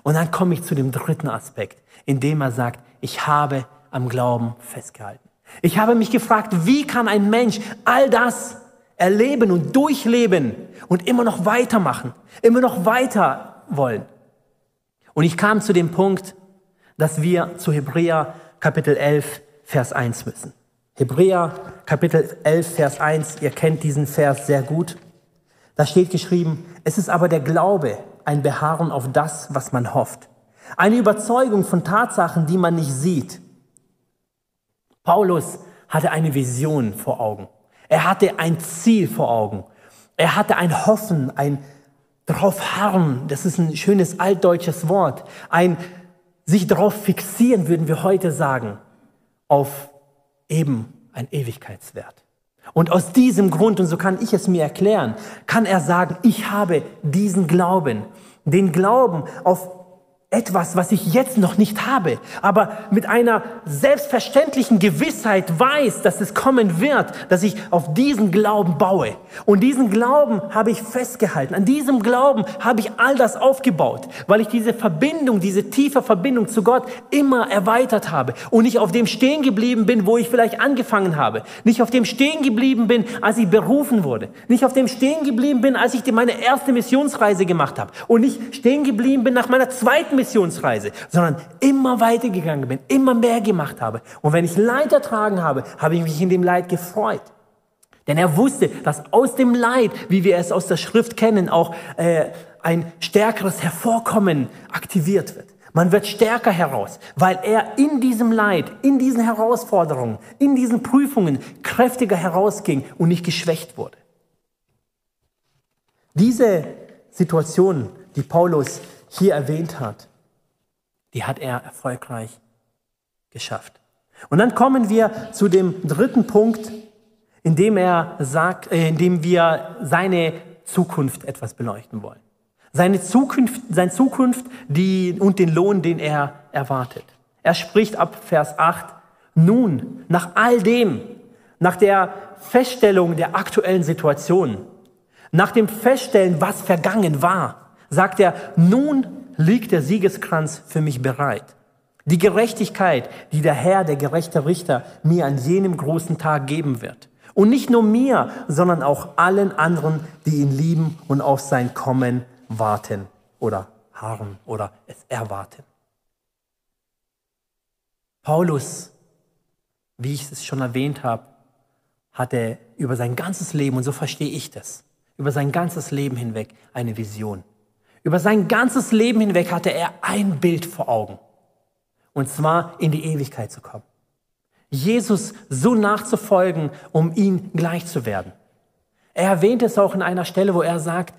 Und dann komme ich zu dem dritten Aspekt, in dem er sagt, ich habe am Glauben festgehalten. Ich habe mich gefragt, wie kann ein Mensch all das erleben und durchleben und immer noch weitermachen, immer noch weiter wollen? Und ich kam zu dem Punkt, dass wir zu Hebräer Kapitel 11, Vers 1 müssen. Hebräer Kapitel 11, Vers 1, ihr kennt diesen Vers sehr gut. Da steht geschrieben, es ist aber der Glaube, ein Beharren auf das, was man hofft. Eine Überzeugung von Tatsachen, die man nicht sieht. Paulus hatte eine Vision vor Augen. Er hatte ein Ziel vor Augen. Er hatte ein Hoffen, ein drauf harren, das ist ein schönes altdeutsches Wort, ein sich darauf fixieren, würden wir heute sagen, auf eben ein Ewigkeitswert. Und aus diesem Grund, und so kann ich es mir erklären, kann er sagen, ich habe diesen Glauben, den Glauben auf etwas, was ich jetzt noch nicht habe, aber mit einer selbstverständlichen Gewissheit weiß, dass es kommen wird, dass ich auf diesen Glauben baue. Und diesen Glauben habe ich festgehalten. An diesem Glauben habe ich all das aufgebaut, weil ich diese Verbindung, diese tiefe Verbindung zu Gott immer erweitert habe und nicht auf dem stehen geblieben bin, wo ich vielleicht angefangen habe. Nicht auf dem stehen geblieben bin, als ich berufen wurde. Nicht auf dem stehen geblieben bin, als ich meine erste Missionsreise gemacht habe. Und nicht stehen geblieben bin nach meiner zweiten Missionsreise, sondern immer weitergegangen bin, immer mehr gemacht habe. Und wenn ich Leid ertragen habe, habe ich mich in dem Leid gefreut. Denn er wusste, dass aus dem Leid, wie wir es aus der Schrift kennen, auch äh, ein stärkeres Hervorkommen aktiviert wird. Man wird stärker heraus, weil er in diesem Leid, in diesen Herausforderungen, in diesen Prüfungen kräftiger herausging und nicht geschwächt wurde. Diese Situation, die Paulus hier erwähnt hat, die hat er erfolgreich geschafft. Und dann kommen wir zu dem dritten Punkt, in dem er sagt, äh, in dem wir seine Zukunft etwas beleuchten wollen. Seine Zukunft, seine Zukunft die, und den Lohn, den er erwartet. Er spricht ab Vers 8, nun, nach all dem, nach der Feststellung der aktuellen Situation, nach dem Feststellen, was vergangen war, sagt er, nun liegt der Siegeskranz für mich bereit. Die Gerechtigkeit, die der Herr, der gerechte Richter, mir an jenem großen Tag geben wird. Und nicht nur mir, sondern auch allen anderen, die ihn lieben und auf sein Kommen warten oder harren oder es erwarten. Paulus, wie ich es schon erwähnt habe, hatte über sein ganzes Leben, und so verstehe ich das, über sein ganzes Leben hinweg eine Vision. Über sein ganzes Leben hinweg hatte er ein Bild vor Augen. Und zwar in die Ewigkeit zu kommen. Jesus so nachzufolgen, um ihn gleich zu werden. Er erwähnt es auch in einer Stelle, wo er sagt,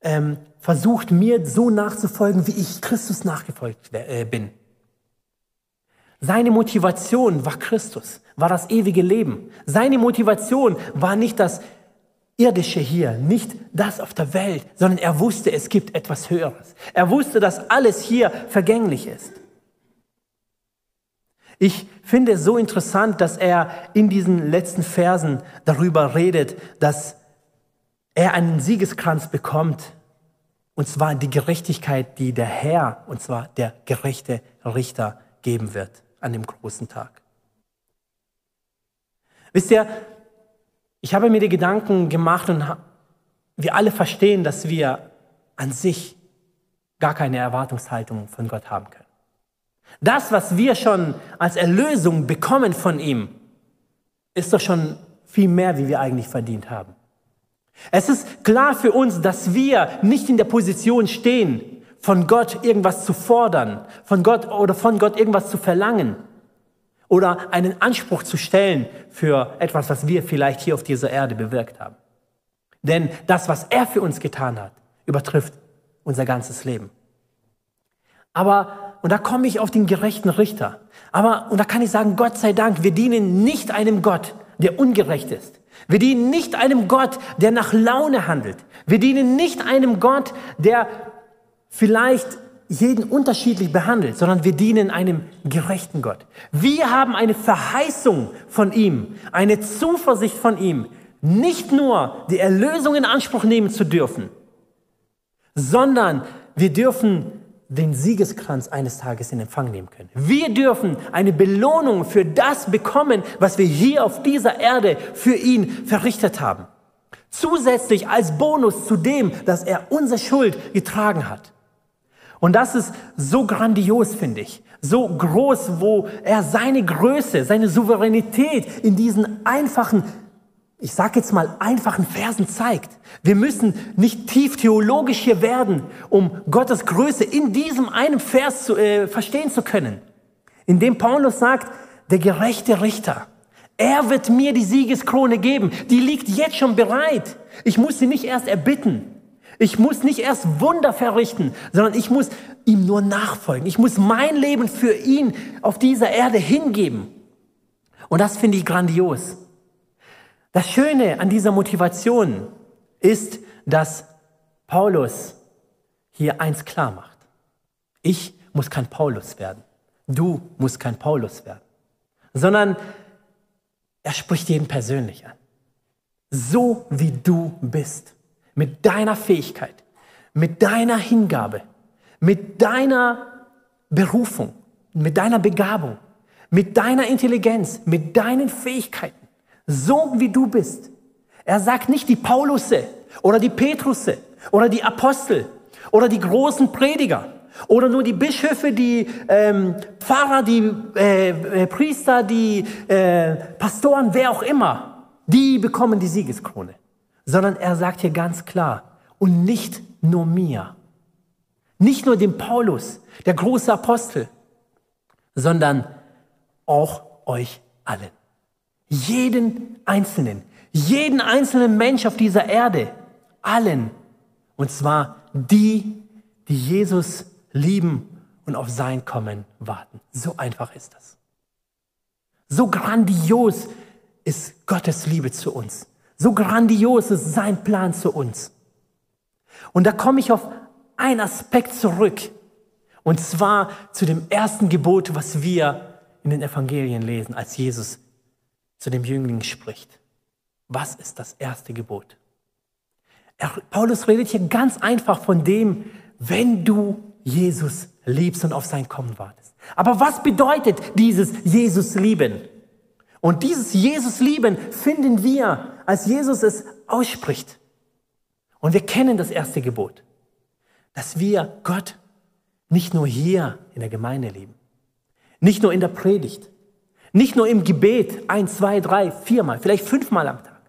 ähm, versucht mir so nachzufolgen, wie ich Christus nachgefolgt äh, bin. Seine Motivation war Christus, war das ewige Leben. Seine Motivation war nicht das Irdische hier, nicht das auf der Welt, sondern er wusste, es gibt etwas Höheres. Er wusste, dass alles hier vergänglich ist. Ich finde es so interessant, dass er in diesen letzten Versen darüber redet, dass er einen Siegeskranz bekommt, und zwar die Gerechtigkeit, die der Herr, und zwar der gerechte Richter, geben wird an dem großen Tag. Wisst ihr, ich habe mir die Gedanken gemacht und wir alle verstehen, dass wir an sich gar keine Erwartungshaltung von Gott haben können. Das, was wir schon als Erlösung bekommen von ihm, ist doch schon viel mehr, wie wir eigentlich verdient haben. Es ist klar für uns, dass wir nicht in der Position stehen, von Gott irgendwas zu fordern, von Gott oder von Gott irgendwas zu verlangen oder einen Anspruch zu stellen für etwas, was wir vielleicht hier auf dieser Erde bewirkt haben. Denn das, was er für uns getan hat, übertrifft unser ganzes Leben. Aber und da komme ich auf den gerechten Richter. Aber, und da kann ich sagen, Gott sei Dank, wir dienen nicht einem Gott, der ungerecht ist. Wir dienen nicht einem Gott, der nach Laune handelt. Wir dienen nicht einem Gott, der vielleicht jeden unterschiedlich behandelt, sondern wir dienen einem gerechten Gott. Wir haben eine Verheißung von ihm, eine Zuversicht von ihm, nicht nur die Erlösung in Anspruch nehmen zu dürfen, sondern wir dürfen den Siegeskranz eines Tages in Empfang nehmen können. Wir dürfen eine Belohnung für das bekommen, was wir hier auf dieser Erde für ihn verrichtet haben. Zusätzlich als Bonus zu dem, dass er unsere Schuld getragen hat. Und das ist so grandios, finde ich. So groß, wo er seine Größe, seine Souveränität in diesen einfachen ich sage jetzt mal, einfachen Versen zeigt. Wir müssen nicht tief theologisch hier werden, um Gottes Größe in diesem einen Vers zu, äh, verstehen zu können. Indem Paulus sagt, der gerechte Richter, er wird mir die Siegeskrone geben. Die liegt jetzt schon bereit. Ich muss sie nicht erst erbitten. Ich muss nicht erst Wunder verrichten, sondern ich muss ihm nur nachfolgen. Ich muss mein Leben für ihn auf dieser Erde hingeben. Und das finde ich grandios. Das Schöne an dieser Motivation ist, dass Paulus hier eins klar macht. Ich muss kein Paulus werden. Du musst kein Paulus werden. Sondern er spricht jeden persönlich an. So wie du bist. Mit deiner Fähigkeit, mit deiner Hingabe, mit deiner Berufung, mit deiner Begabung, mit deiner Intelligenz, mit deinen Fähigkeiten so wie du bist. Er sagt nicht die Paulusse oder die Petrusse oder die Apostel oder die großen Prediger oder nur die Bischöfe, die ähm, Pfarrer, die äh, äh, Priester, die äh, Pastoren, wer auch immer, die bekommen die Siegeskrone. Sondern er sagt hier ganz klar, und nicht nur mir, nicht nur dem Paulus, der große Apostel, sondern auch euch allen. Jeden Einzelnen, jeden einzelnen Mensch auf dieser Erde, allen. Und zwar die, die Jesus lieben und auf sein Kommen warten. So einfach ist das. So grandios ist Gottes Liebe zu uns. So grandios ist sein Plan zu uns. Und da komme ich auf einen Aspekt zurück. Und zwar zu dem ersten Gebot, was wir in den Evangelien lesen, als Jesus zu dem Jüngling spricht. Was ist das erste Gebot? Er, Paulus redet hier ganz einfach von dem, wenn du Jesus liebst und auf sein Kommen wartest. Aber was bedeutet dieses Jesus lieben? Und dieses Jesus lieben finden wir, als Jesus es ausspricht. Und wir kennen das erste Gebot, dass wir Gott nicht nur hier in der Gemeinde lieben, nicht nur in der Predigt, Nicht nur im Gebet, ein, zwei, drei, viermal, vielleicht fünfmal am Tag.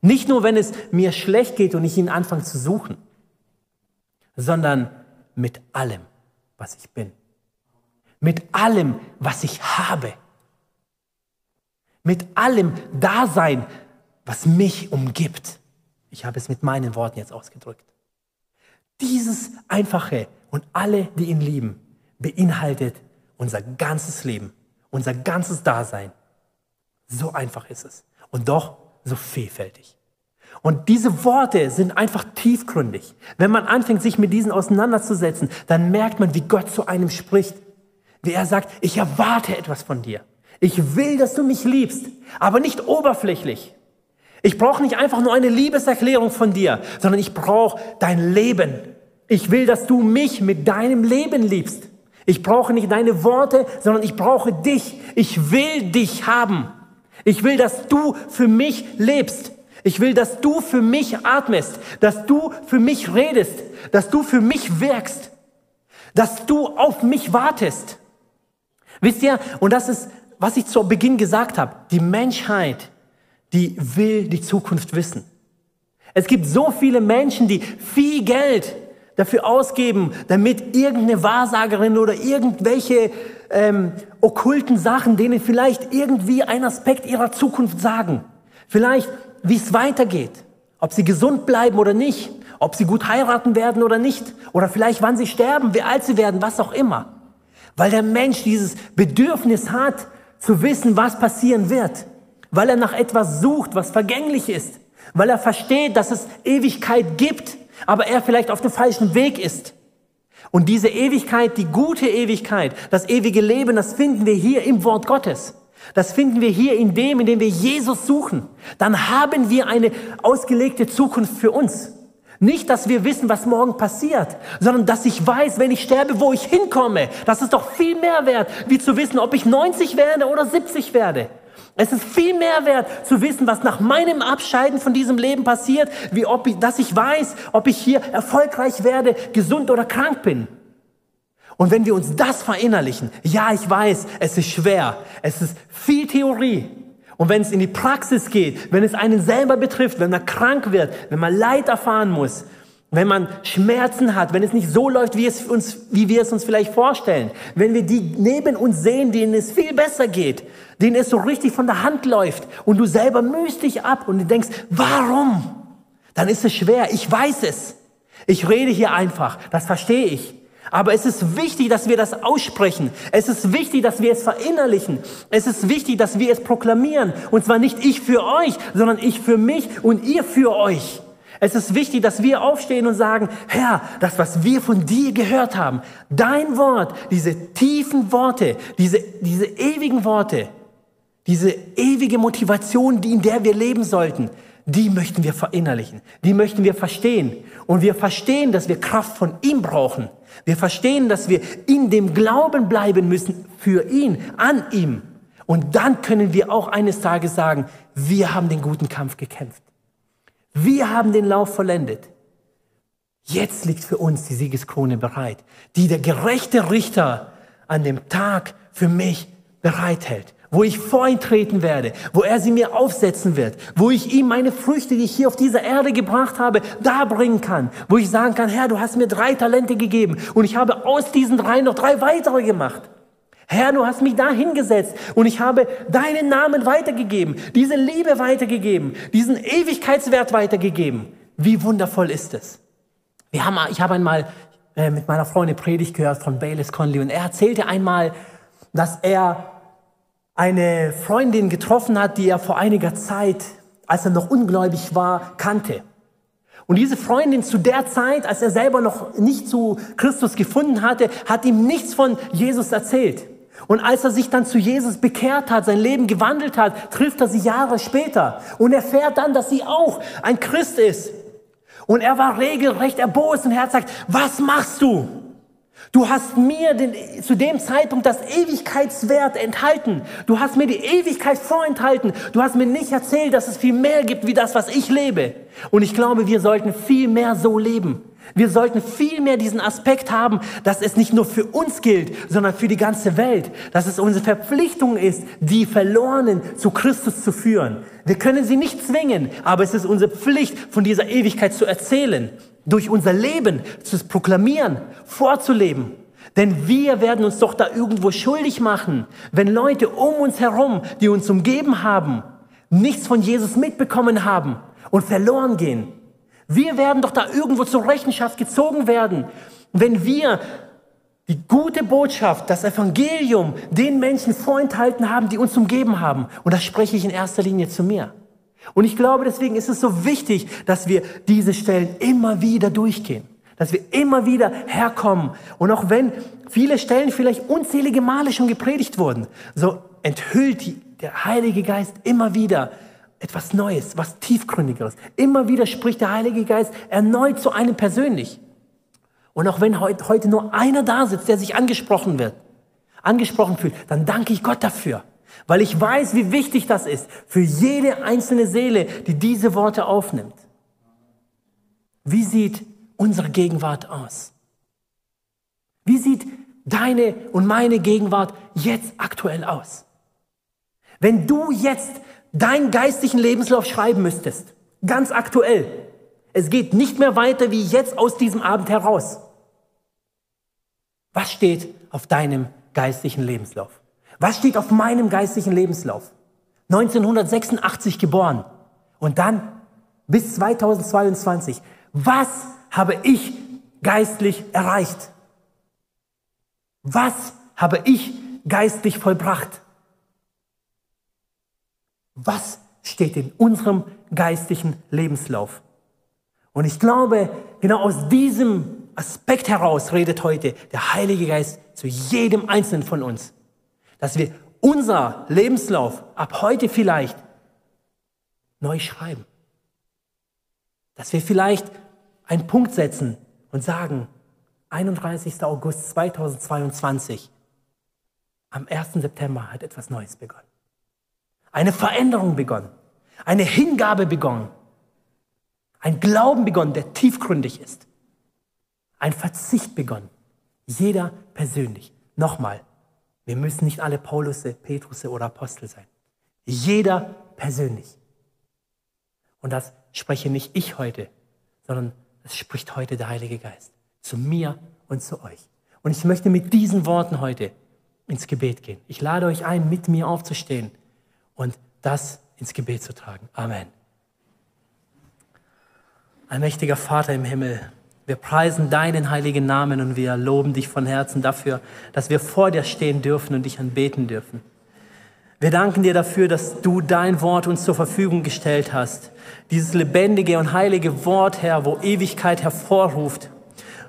Nicht nur, wenn es mir schlecht geht und ich ihn anfange zu suchen, sondern mit allem, was ich bin. Mit allem, was ich habe. Mit allem Dasein, was mich umgibt. Ich habe es mit meinen Worten jetzt ausgedrückt. Dieses Einfache und alle, die ihn lieben, beinhaltet unser ganzes Leben unser ganzes Dasein. So einfach ist es. Und doch so vielfältig. Und diese Worte sind einfach tiefgründig. Wenn man anfängt, sich mit diesen auseinanderzusetzen, dann merkt man, wie Gott zu einem spricht. Wie er sagt, ich erwarte etwas von dir. Ich will, dass du mich liebst, aber nicht oberflächlich. Ich brauche nicht einfach nur eine Liebeserklärung von dir, sondern ich brauche dein Leben. Ich will, dass du mich mit deinem Leben liebst. Ich brauche nicht deine Worte, sondern ich brauche dich. Ich will dich haben. Ich will, dass du für mich lebst. Ich will, dass du für mich atmest, dass du für mich redest, dass du für mich wirkst, dass du auf mich wartest. Wisst ihr, und das ist, was ich zu Beginn gesagt habe, die Menschheit, die will die Zukunft wissen. Es gibt so viele Menschen, die viel Geld dafür ausgeben, damit irgendeine Wahrsagerin oder irgendwelche ähm, okkulten Sachen, denen vielleicht irgendwie ein Aspekt ihrer Zukunft sagen. Vielleicht, wie es weitergeht, ob sie gesund bleiben oder nicht, ob sie gut heiraten werden oder nicht, oder vielleicht wann sie sterben, wie alt sie werden, was auch immer. Weil der Mensch dieses Bedürfnis hat, zu wissen, was passieren wird. Weil er nach etwas sucht, was vergänglich ist. Weil er versteht, dass es Ewigkeit gibt aber er vielleicht auf dem falschen Weg ist. Und diese Ewigkeit, die gute Ewigkeit, das ewige Leben, das finden wir hier im Wort Gottes. Das finden wir hier in dem, in dem wir Jesus suchen. Dann haben wir eine ausgelegte Zukunft für uns. Nicht, dass wir wissen, was morgen passiert, sondern dass ich weiß, wenn ich sterbe, wo ich hinkomme. Das ist doch viel mehr wert, wie zu wissen, ob ich 90 werde oder 70 werde. Es ist viel mehr wert zu wissen, was nach meinem Abscheiden von diesem Leben passiert, wie ob ich, dass ich weiß, ob ich hier erfolgreich werde, gesund oder krank bin. Und wenn wir uns das verinnerlichen, ja, ich weiß, es ist schwer, es ist viel Theorie. Und wenn es in die Praxis geht, wenn es einen selber betrifft, wenn man krank wird, wenn man Leid erfahren muss, wenn man Schmerzen hat, wenn es nicht so läuft, wie, es uns, wie wir es uns vielleicht vorstellen, wenn wir die neben uns sehen, denen es viel besser geht, denen es so richtig von der Hand läuft und du selber mühst dich ab und du denkst, warum? Dann ist es schwer. Ich weiß es. Ich rede hier einfach. Das verstehe ich. Aber es ist wichtig, dass wir das aussprechen. Es ist wichtig, dass wir es verinnerlichen. Es ist wichtig, dass wir es proklamieren. Und zwar nicht ich für euch, sondern ich für mich und ihr für euch. Es ist wichtig, dass wir aufstehen und sagen, Herr, das, was wir von dir gehört haben, dein Wort, diese tiefen Worte, diese, diese ewigen Worte, diese ewige Motivation, die, in der wir leben sollten, die möchten wir verinnerlichen, die möchten wir verstehen. Und wir verstehen, dass wir Kraft von ihm brauchen. Wir verstehen, dass wir in dem Glauben bleiben müssen für ihn, an ihm. Und dann können wir auch eines Tages sagen, wir haben den guten Kampf gekämpft. Wir haben den Lauf vollendet. Jetzt liegt für uns die Siegeskrone bereit, die der gerechte Richter an dem Tag für mich bereithält, wo ich vor ihn treten werde, wo er sie mir aufsetzen wird, wo ich ihm meine Früchte, die ich hier auf dieser Erde gebracht habe, darbringen kann, wo ich sagen kann, Herr, du hast mir drei Talente gegeben und ich habe aus diesen drei noch drei weitere gemacht. Herr, du hast mich da hingesetzt und ich habe deinen Namen weitergegeben, diese Liebe weitergegeben, diesen Ewigkeitswert weitergegeben. Wie wundervoll ist es? Wir haben, ich habe einmal äh, mit meiner Freundin Predigt gehört von Bayless Conley und er erzählte einmal, dass er eine Freundin getroffen hat, die er vor einiger Zeit, als er noch ungläubig war, kannte. Und diese Freundin zu der Zeit, als er selber noch nicht zu Christus gefunden hatte, hat ihm nichts von Jesus erzählt. Und als er sich dann zu Jesus bekehrt hat, sein Leben gewandelt hat, trifft er sie Jahre später und erfährt dann, dass sie auch ein Christ ist. Und er war regelrecht erbost und er hat gesagt, was machst du? Du hast mir den, zu dem Zeitpunkt das Ewigkeitswert enthalten. Du hast mir die Ewigkeit vorenthalten. Du hast mir nicht erzählt, dass es viel mehr gibt wie das, was ich lebe. Und ich glaube, wir sollten viel mehr so leben. Wir sollten viel mehr diesen Aspekt haben, dass es nicht nur für uns gilt, sondern für die ganze Welt. Dass es unsere Verpflichtung ist, die Verlorenen zu Christus zu führen. Wir können sie nicht zwingen, aber es ist unsere Pflicht, von dieser Ewigkeit zu erzählen, durch unser Leben zu proklamieren, vorzuleben. Denn wir werden uns doch da irgendwo schuldig machen, wenn Leute um uns herum, die uns umgeben haben, nichts von Jesus mitbekommen haben und verloren gehen. Wir werden doch da irgendwo zur Rechenschaft gezogen werden, wenn wir die gute Botschaft, das Evangelium den Menschen vorenthalten haben, die uns umgeben haben. Und das spreche ich in erster Linie zu mir. Und ich glaube, deswegen ist es so wichtig, dass wir diese Stellen immer wieder durchgehen. Dass wir immer wieder herkommen. Und auch wenn viele Stellen vielleicht unzählige Male schon gepredigt wurden, so enthüllt die, der Heilige Geist immer wieder etwas Neues, was tiefgründigeres. Immer wieder spricht der Heilige Geist erneut zu einem persönlich. Und auch wenn heute nur einer da sitzt, der sich angesprochen wird, angesprochen fühlt, dann danke ich Gott dafür. Weil ich weiß, wie wichtig das ist für jede einzelne Seele, die diese Worte aufnimmt. Wie sieht unsere Gegenwart aus? Wie sieht deine und meine Gegenwart jetzt aktuell aus? Wenn du jetzt deinen geistlichen Lebenslauf schreiben müsstest, ganz aktuell, es geht nicht mehr weiter wie jetzt aus diesem Abend heraus. Was steht auf deinem geistlichen Lebenslauf? Was steht auf meinem geistlichen Lebenslauf? 1986 geboren und dann bis 2022. Was habe ich geistlich erreicht? Was habe ich geistlich vollbracht? Was steht in unserem geistlichen Lebenslauf? Und ich glaube, genau aus diesem Aspekt heraus redet heute der Heilige Geist zu jedem Einzelnen von uns, dass wir unser Lebenslauf ab heute vielleicht neu schreiben. Dass wir vielleicht einen Punkt setzen und sagen, 31. August 2022, am 1. September hat etwas Neues begonnen. Eine Veränderung begonnen. Eine Hingabe begonnen. Ein Glauben begonnen, der tiefgründig ist. Ein Verzicht begonnen. Jeder persönlich. Nochmal, wir müssen nicht alle Paulusse, Petrusse oder Apostel sein. Jeder persönlich. Und das spreche nicht ich heute, sondern das spricht heute der Heilige Geist. Zu mir und zu euch. Und ich möchte mit diesen Worten heute ins Gebet gehen. Ich lade euch ein, mit mir aufzustehen und das ins Gebet zu tragen. Amen. Allmächtiger Vater im Himmel, wir preisen deinen heiligen Namen und wir loben dich von Herzen dafür, dass wir vor dir stehen dürfen und dich anbeten dürfen. Wir danken dir dafür, dass du dein Wort uns zur Verfügung gestellt hast. Dieses lebendige und heilige Wort, Herr, wo Ewigkeit hervorruft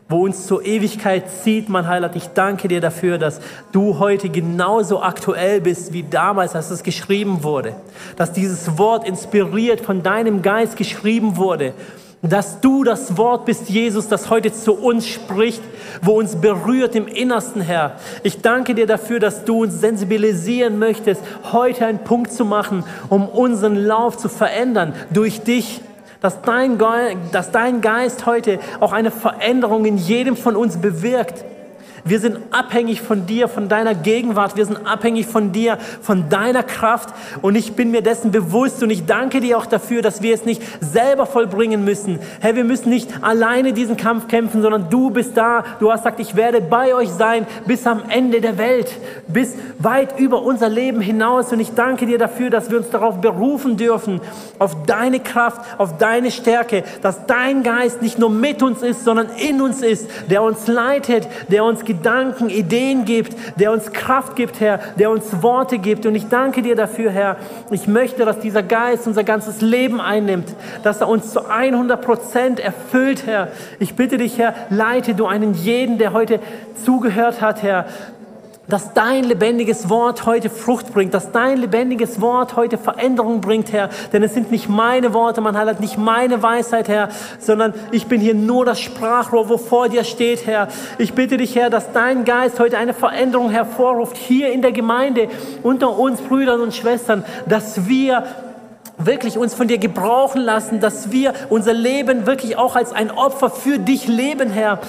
wo uns zur Ewigkeit zieht, mein Heiland. Ich danke dir dafür, dass du heute genauso aktuell bist wie damals, als es geschrieben wurde. Dass dieses Wort inspiriert von deinem Geist geschrieben wurde. Dass du das Wort bist, Jesus, das heute zu uns spricht, wo uns berührt im Innersten, Herr. Ich danke dir dafür, dass du uns sensibilisieren möchtest, heute einen Punkt zu machen, um unseren Lauf zu verändern durch dich dass dein, dass dein Geist heute auch eine Veränderung in jedem von uns bewirkt. Wir sind abhängig von dir, von deiner Gegenwart. Wir sind abhängig von dir, von deiner Kraft. Und ich bin mir dessen bewusst und ich danke dir auch dafür, dass wir es nicht selber vollbringen müssen. Herr, wir müssen nicht alleine diesen Kampf kämpfen, sondern du bist da. Du hast gesagt, ich werde bei euch sein bis am Ende der Welt, bis weit über unser Leben hinaus. Und ich danke dir dafür, dass wir uns darauf berufen dürfen, auf deine Kraft, auf deine Stärke, dass dein Geist nicht nur mit uns ist, sondern in uns ist, der uns leitet, der uns Gedanken, Ideen gibt, der uns Kraft gibt, Herr, der uns Worte gibt. Und ich danke dir dafür, Herr. Ich möchte, dass dieser Geist unser ganzes Leben einnimmt, dass er uns zu 100 Prozent erfüllt, Herr. Ich bitte dich, Herr, leite du einen jeden, der heute zugehört hat, Herr, dass dein lebendiges Wort heute Frucht bringt, dass dein lebendiges Wort heute Veränderung bringt, Herr. Denn es sind nicht meine Worte, man hat nicht meine Weisheit, Herr, sondern ich bin hier nur das Sprachrohr, wo vor dir steht, Herr. Ich bitte dich, Herr, dass dein Geist heute eine Veränderung hervorruft, hier in der Gemeinde, unter uns Brüdern und Schwestern, dass wir wirklich uns von dir gebrauchen lassen, dass wir unser Leben wirklich auch als ein Opfer für dich leben, Herr,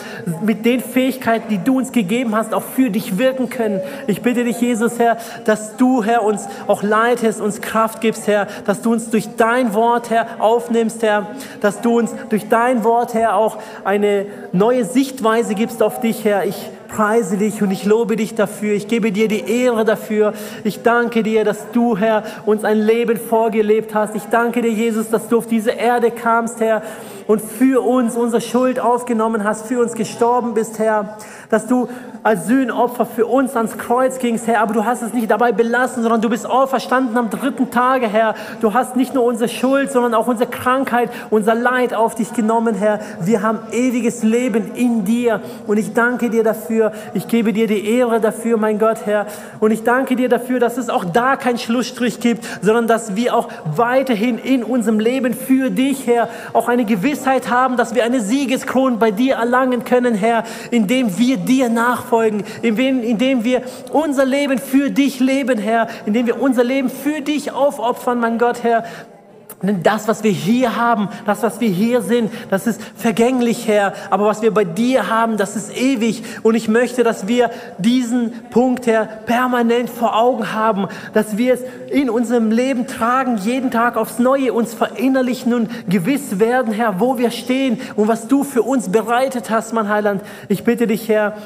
mit den Fähigkeiten, die du uns gegeben hast, auch für dich wirken können. Ich bitte dich, Jesus, Herr, dass du, Herr, uns auch leitest, uns Kraft gibst, Herr, dass du uns durch dein Wort, Herr, aufnimmst, Herr, dass du uns durch dein Wort, Herr, auch eine neue Sichtweise gibst auf dich, Herr. Ich preise dich und ich lobe dich dafür. Ich gebe dir die Ehre dafür. Ich danke dir, dass du, Herr, uns ein Leben vorgelebt hast. Ich danke dir, Jesus, dass du auf diese Erde kamst, Herr, und für uns unsere Schuld aufgenommen hast, für uns gestorben bist, Herr. Dass du als Sühnopfer für uns ans Kreuz gingst, Herr, aber du hast es nicht dabei belassen, sondern du bist auferstanden am dritten Tage, Herr. Du hast nicht nur unsere Schuld, sondern auch unsere Krankheit, unser Leid auf dich genommen, Herr. Wir haben ewiges Leben in dir und ich danke dir dafür. Ich gebe dir die Ehre dafür, mein Gott, Herr. Und ich danke dir dafür, dass es auch da keinen Schlussstrich gibt, sondern dass wir auch weiterhin in unserem Leben für dich, Herr, auch eine Gewissheit haben, dass wir eine Siegeskrone bei dir erlangen können, Herr, indem wir dir nachfolgen nachfolgen, indem wir unser Leben für dich leben, Herr, indem wir unser Leben für dich aufopfern, mein Gott, Herr. Denn das, was wir hier haben, das, was wir hier sind, das ist vergänglich, Herr. Aber was wir bei dir haben, das ist ewig. Und ich möchte, dass wir diesen Punkt, Herr, permanent vor Augen haben, dass wir es in unserem Leben tragen, jeden Tag aufs Neue uns verinnerlichen und gewiss werden, Herr, wo wir stehen und was du für uns bereitet hast, mein Heiland. Ich bitte dich, Herr,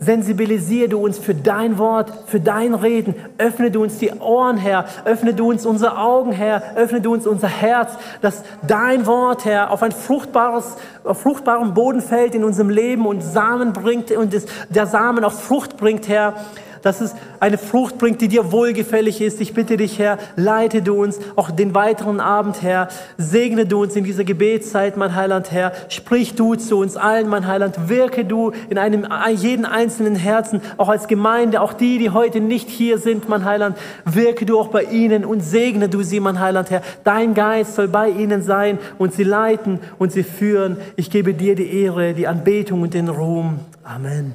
sensibilisiere du uns für dein Wort, für dein Reden. Öffne du uns die Ohren, Herr. Öffne du uns unsere Augen, Herr. Öffne du uns unser Herz, dass dein Wort, Herr, auf ein fruchtbares, auf fruchtbaren Boden fällt in unserem Leben und Samen bringt und der Samen auch Frucht bringt, Herr dass es eine Frucht bringt, die dir wohlgefällig ist. Ich bitte dich, Herr, leite du uns auch den weiteren Abend, Herr. Segne du uns in dieser Gebetszeit, mein Heiland, Herr. Sprich du zu uns allen, mein Heiland. Wirke du in einem jeden einzelnen Herzen, auch als Gemeinde, auch die, die heute nicht hier sind, mein Heiland. Wirke du auch bei ihnen und segne du sie, mein Heiland, Herr. Dein Geist soll bei ihnen sein und sie leiten und sie führen. Ich gebe dir die Ehre, die Anbetung und den Ruhm. Amen.